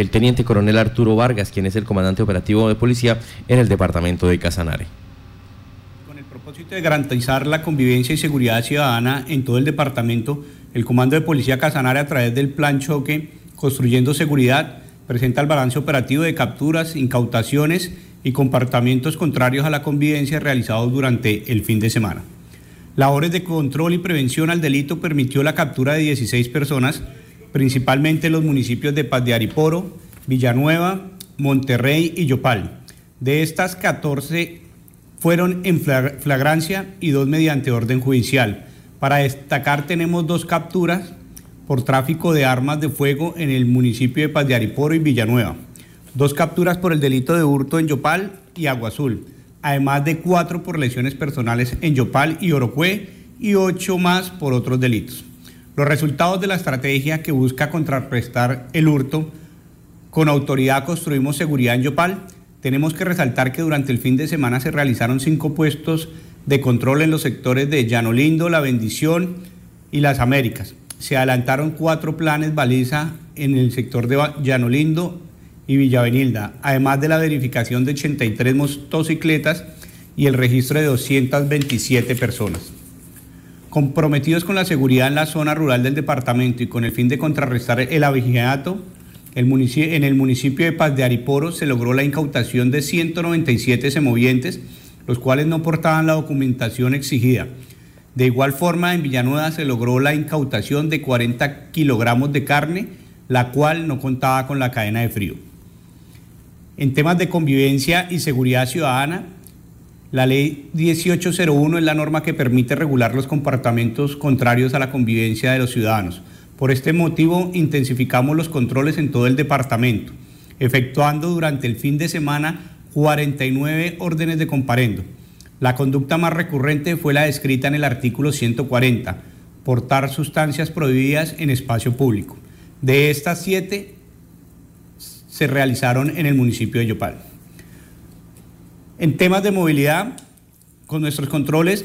el teniente coronel Arturo Vargas, quien es el comandante operativo de policía en el departamento de Casanare. Con el propósito de garantizar la convivencia y seguridad ciudadana en todo el departamento, el Comando de Policía Casanare a través del Plan Choque Construyendo Seguridad presenta el balance operativo de capturas, incautaciones y comportamientos contrarios a la convivencia realizados durante el fin de semana. Labores de control y prevención al delito permitió la captura de 16 personas, principalmente en los municipios de Paz de Ariporo, Villanueva, Monterrey y Yopal. De estas, 14 fueron en flagrancia y dos mediante orden judicial. Para destacar tenemos dos capturas por tráfico de armas de fuego en el municipio de Paz de Ariporo y Villanueva. Dos capturas por el delito de hurto en Yopal y Agua Azul además de cuatro por lesiones personales en Yopal y Orocue y ocho más por otros delitos. Los resultados de la estrategia que busca contrarrestar el hurto con autoridad construimos seguridad en Yopal. Tenemos que resaltar que durante el fin de semana se realizaron cinco puestos de control en los sectores de Llano Lindo, La Bendición y Las Américas. Se adelantaron cuatro planes baliza en el sector de Llano Lindo y Villavenilda, además de la verificación de 83 motocicletas y el registro de 227 personas. Comprometidos con la seguridad en la zona rural del departamento y con el fin de contrarrestar el abigeato, en el municipio de Paz de Ariporo se logró la incautación de 197 semovientes, los cuales no portaban la documentación exigida. De igual forma, en Villanueva se logró la incautación de 40 kilogramos de carne, la cual no contaba con la cadena de frío. En temas de convivencia y seguridad ciudadana, la ley 1801 es la norma que permite regular los comportamientos contrarios a la convivencia de los ciudadanos. Por este motivo, intensificamos los controles en todo el departamento, efectuando durante el fin de semana 49 órdenes de comparendo. La conducta más recurrente fue la descrita en el artículo 140, portar sustancias prohibidas en espacio público. De estas siete, se realizaron en el municipio de Yopal. En temas de movilidad, con nuestros controles,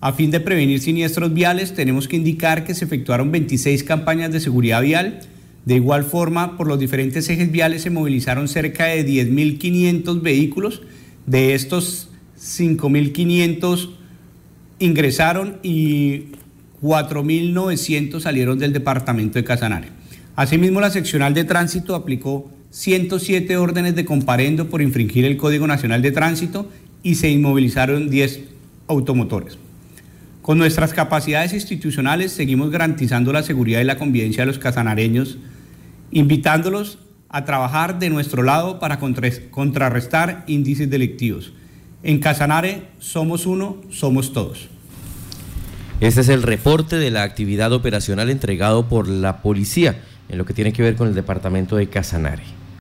a fin de prevenir siniestros viales, tenemos que indicar que se efectuaron 26 campañas de seguridad vial. De igual forma, por los diferentes ejes viales se movilizaron cerca de 10.500 vehículos. De estos, 5.500 ingresaron y 4.900 salieron del departamento de Casanare. Asimismo, la seccional de tránsito aplicó 107 órdenes de comparendo por infringir el Código Nacional de Tránsito y se inmovilizaron 10 automotores. Con nuestras capacidades institucionales seguimos garantizando la seguridad y la convivencia de los casanareños, invitándolos a trabajar de nuestro lado para contrarrestar índices delictivos. En Casanare somos uno, somos todos. Este es el reporte de la actividad operacional entregado por la policía en lo que tiene que ver con el departamento de Casanare.